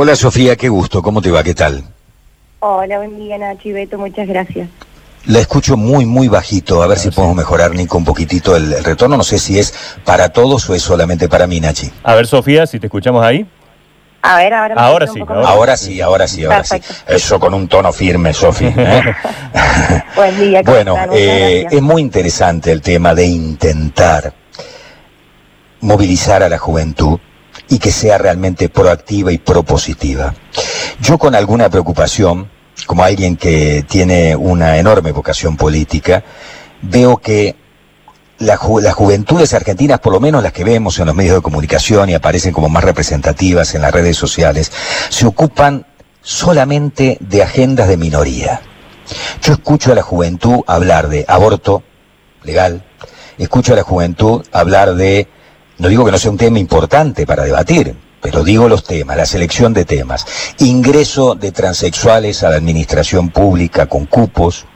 Hola Sofía, qué gusto, ¿cómo te va? ¿Qué tal? Hola, buen día Nacho y Beto, muchas gracias. La escucho muy, muy bajito, a ver si podemos mejorar, Nico, un poquitito el, el retorno. No sé si es para todos o es solamente para mí, Nachi. A ver, Sofía, si te escuchamos ahí. A ver, ahora, me Ahora sí, ahora. Ahora sí, ahora sí, ahora sí. Eso con un tono firme, Sofía. ¿eh? Buen día, ¿cómo Bueno, eh, es muy interesante el tema de intentar movilizar a la juventud y que sea realmente proactiva y propositiva. Yo con alguna preocupación, como alguien que tiene una enorme vocación política, veo que la las juventudes argentinas, por lo menos las que vemos en los medios de comunicación y aparecen como más representativas en las redes sociales, se ocupan solamente de agendas de minoría. Yo escucho a la juventud hablar de aborto legal, escucho a la juventud hablar de, no digo que no sea un tema importante para debatir, pero digo los temas, la selección de temas, ingreso de transexuales a la administración pública con cupos,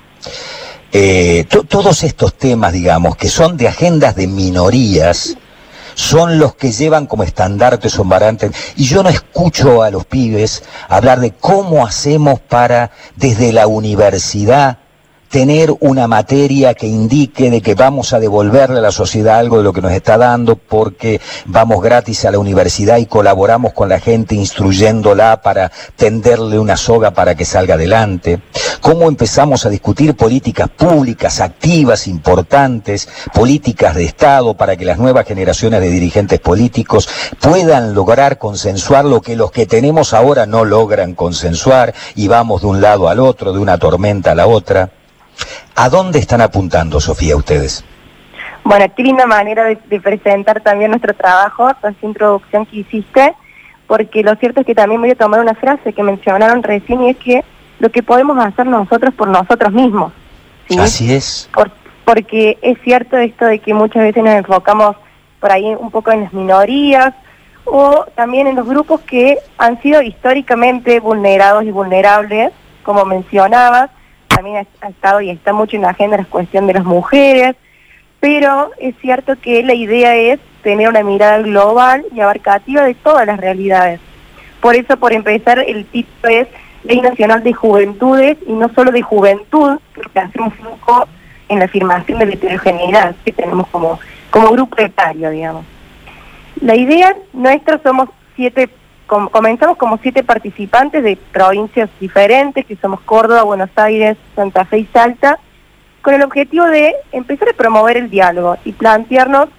eh, to- todos estos temas, digamos, que son de agendas de minorías, son los que llevan como estandartes o. Y yo no escucho a los pibes hablar de cómo hacemos para, desde la universidad, tener una materia que indique de que vamos a devolverle a la sociedad algo de lo que nos está dando porque vamos gratis a la universidad y colaboramos con la gente instruyéndola para tenderle una soga para que salga adelante. Cómo empezamos a discutir políticas públicas activas, importantes, políticas de Estado para que las nuevas generaciones de dirigentes políticos puedan lograr consensuar lo que los que tenemos ahora no logran consensuar y vamos de un lado al otro, de una tormenta a la otra. ¿A dónde están apuntando, Sofía, ustedes? Bueno, qué linda manera de, de presentar también nuestro trabajo, toda esa introducción que hiciste, porque lo cierto es que también voy a tomar una frase que mencionaron recién y es que lo que podemos hacer nosotros por nosotros mismos. ¿sí? Así es. Por- porque es cierto esto de que muchas veces nos enfocamos por ahí un poco en las minorías o también en los grupos que han sido históricamente vulnerados y vulnerables, como mencionabas, también ha, estado y está mucho en la agenda la cuestión de las mujeres, pero es cierto que la idea es tener una mirada global y abarcativa de todas las realidades. Por eso, por empezar, el título es Ley Nacional de Juventudes y no solo de juventud, porque hacemos foco en la afirmación de la heterogeneidad que tenemos como, como grupo etario, digamos. La idea nuestra somos siete, com- comenzamos como siete participantes de provincias diferentes, que somos Córdoba, Buenos Aires, Santa Fe y Salta, con el objetivo de empezar a promover el diálogo y plantearnos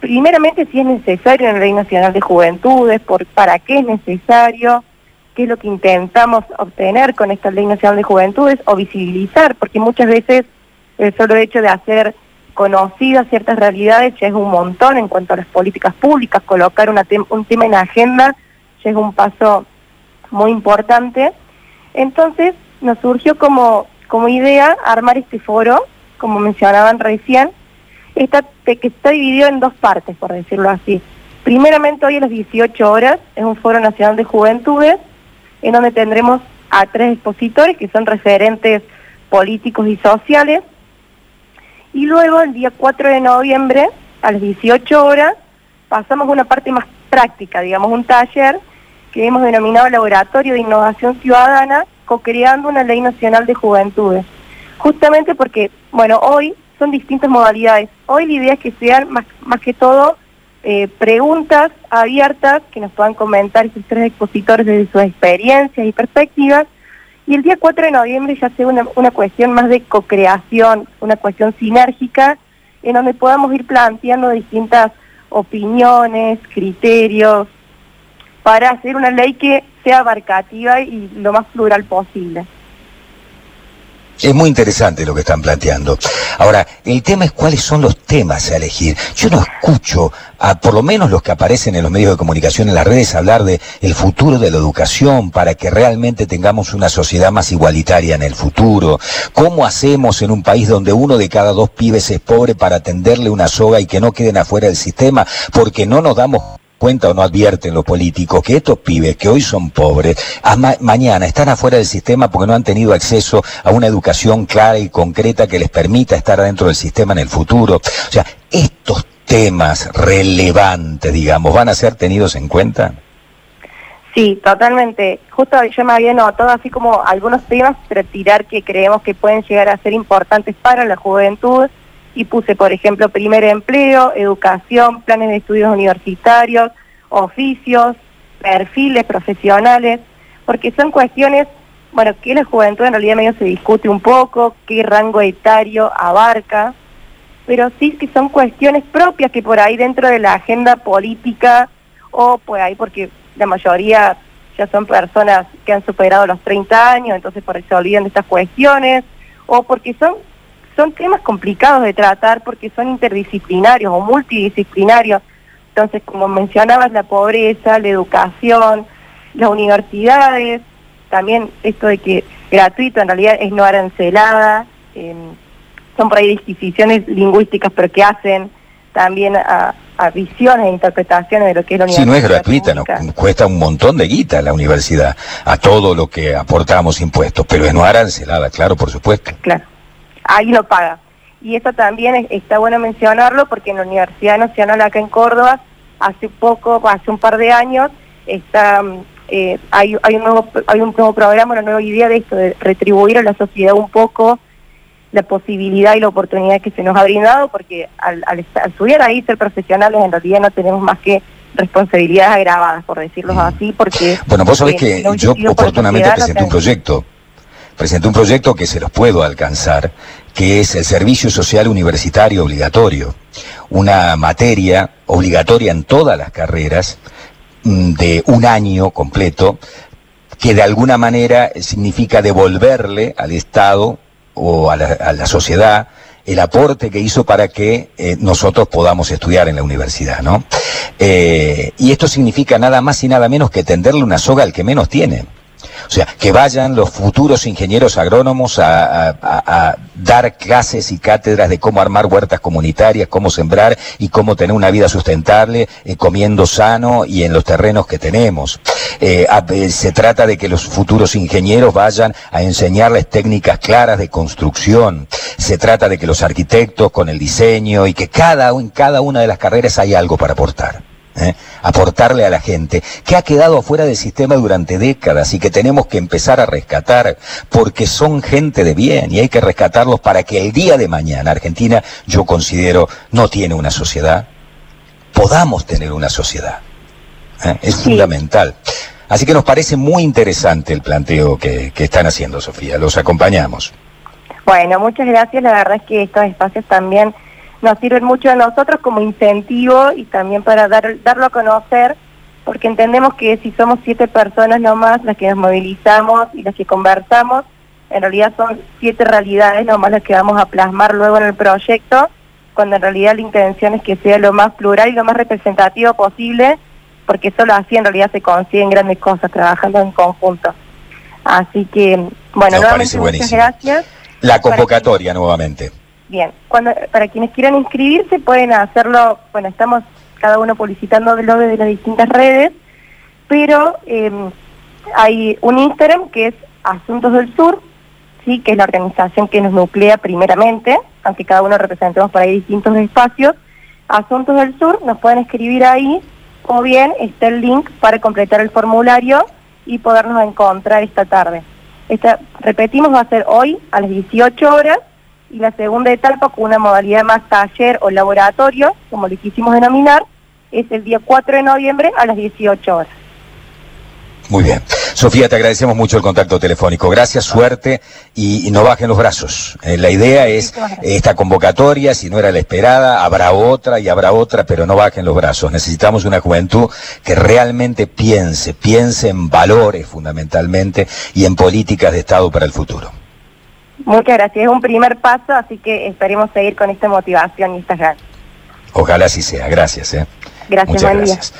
primeramente si es necesario una ley nacional de juventudes, por para qué es necesario, qué es lo que intentamos obtener con esta ley nacional de juventudes o visibilizar, porque muchas veces el solo hecho de hacer conocidas ciertas realidades ya es un montón en cuanto a las políticas públicas, colocar una tem- un tema en la agenda es un paso muy importante. Entonces nos surgió como, como idea armar este foro, como mencionaban recién, está, que está dividido en dos partes, por decirlo así. Primeramente hoy a las 18 horas es un foro nacional de juventudes, en donde tendremos a tres expositores que son referentes políticos y sociales. Y luego el día 4 de noviembre a las 18 horas pasamos a una parte más práctica, digamos un taller que hemos denominado Laboratorio de Innovación Ciudadana, co-creando una ley nacional de juventudes. Justamente porque, bueno, hoy son distintas modalidades. Hoy la idea es que sean más, más que todo eh, preguntas abiertas que nos puedan comentar estos tres expositores desde sus experiencias y perspectivas. Y el día 4 de noviembre ya sea una, una cuestión más de co-creación, una cuestión sinérgica, en donde podamos ir planteando distintas opiniones, criterios, para hacer una ley que sea abarcativa y lo más plural posible. Es muy interesante lo que están planteando. Ahora, el tema es cuáles son los temas a elegir. Yo no escucho a por lo menos los que aparecen en los medios de comunicación, en las redes, hablar de el futuro de la educación para que realmente tengamos una sociedad más igualitaria en el futuro. ¿Cómo hacemos en un país donde uno de cada dos pibes es pobre para tenderle una soga y que no queden afuera del sistema porque no nos damos cuenta o no advierten los políticos que estos pibes que hoy son pobres, mañana están afuera del sistema porque no han tenido acceso a una educación clara y concreta que les permita estar dentro del sistema en el futuro. O sea, estos temas relevantes, digamos, van a ser tenidos en cuenta. Sí, totalmente. Justo yo me había notado así como algunos temas para tirar que creemos que pueden llegar a ser importantes para la juventud y puse, por ejemplo, primer empleo, educación, planes de estudios universitarios, oficios, perfiles profesionales, porque son cuestiones, bueno, que la juventud en realidad medio se discute un poco, qué rango etario abarca, pero sí que son cuestiones propias que por ahí dentro de la agenda política o pues ahí porque la mayoría ya son personas que han superado los 30 años, entonces por ahí se olvidan de estas cuestiones, o porque son, son temas complicados de tratar porque son interdisciplinarios o multidisciplinarios. Entonces, como mencionabas, la pobreza, la educación, las universidades, también esto de que gratuito en realidad es no arancelada, em, son por ahí disquisiciones lingüísticas, pero que hacen también a, visiones e interpretaciones de lo que es la universidad. Si no es gratuita, nos cuesta un montón de guita la universidad, a todo lo que aportamos impuestos, pero es no arancelada, claro, por supuesto. Claro, ahí lo paga. Y eso también está bueno mencionarlo porque en la Universidad Nacional acá en Córdoba, hace poco, hace un par de años, está eh, hay, hay, un nuevo, hay un nuevo programa, una nueva idea de esto, de retribuir a la sociedad un poco la posibilidad y la oportunidad que se nos ha brindado, porque al, al, estudiar ahí, ser profesionales, en realidad no tenemos más que responsabilidades agravadas, por decirlo mm. así, porque... Bueno, vos sabés que yo oportunamente presenté un proyecto, presenté un proyecto que se los puedo alcanzar, que es el Servicio Social Universitario Obligatorio, una materia obligatoria en todas las carreras, Mm, de un año completo, que de alguna manera significa devolverle al Estado o a la, sociedad el aporte que hizo para que eh, nosotros podamos estudiar en la universidad, ¿no? Eh, y esto significa nada más y nada menos que tenderle una soga al que menos tiene. O sea, que vayan los futuros ingenieros agrónomos a, dar clases y cátedras de cómo armar huertas comunitarias, cómo sembrar y cómo tener una vida sustentable, eh, comiendo sano y en los terrenos que tenemos. Eh, eh, se trata de que los futuros ingenieros vayan a enseñarles técnicas claras de construcción. Se trata de que los arquitectos con el diseño y que cada, en cada una de las carreras hay algo para aportar. ¿Eh? aportarle a la gente, que ha quedado afuera del sistema durante décadas y que tenemos que empezar a rescatar, porque son gente de bien y hay que rescatarlos para que el día de mañana Argentina, yo considero, no tiene una sociedad, podamos tener una sociedad. ¿eh? Es fundamental. Así que nos parece muy interesante el planteo que, que están haciendo, Sofía. Los acompañamos. Bueno, muchas gracias. La verdad es que estos espacios también nos sirven mucho a nosotros como incentivo y también para dar, darlo a conocer, porque entendemos que si somos siete personas nomás las que nos movilizamos y las que conversamos, en realidad son siete realidades nomás las que vamos a plasmar luego en el proyecto, cuando en realidad la intención es que sea lo más plural y lo más representativo posible, porque solo así en realidad se consiguen grandes cosas trabajando en conjunto. Así que, bueno, nuevamente muchas gracias. La convocatoria nuevamente. Bien, cuando, para quienes quieran inscribirse pueden hacerlo, bueno, estamos cada uno publicitando lo de las distintas redes, pero em, hay un Instagram que es Asuntos del Sur, sí, que es la organización que nos nuclea primeramente, aunque cada uno representemos por ahí distintos espacios. Asuntos del Sur, nos pueden escribir ahí, o bien está el link para completar el formulario y podernos encontrar esta tarde. Esta, repetimos, va a ser hoy a las 18 horas y la segunda etapa con una modalidad más taller o laboratorio, como le quisimos denominar, es el día 4 de noviembre a las 18 horas. Muy bien. Sofía, te agradecemos mucho el contacto telefónico. Gracias, suerte y, no bajen los brazos. Eh, la idea es esta convocatoria, si no era la esperada, habrá otra y habrá otra, pero no bajen los brazos. Necesitamos una juventud que realmente piense, piense en valores fundamentalmente y en políticas de Estado para el futuro. Muchas gracias. Es un primer paso, así que esperemos seguir con esta motivación y estas ganas. Ojalá así sea. Gracias. ¿eh? Gracias, Muchas gracias.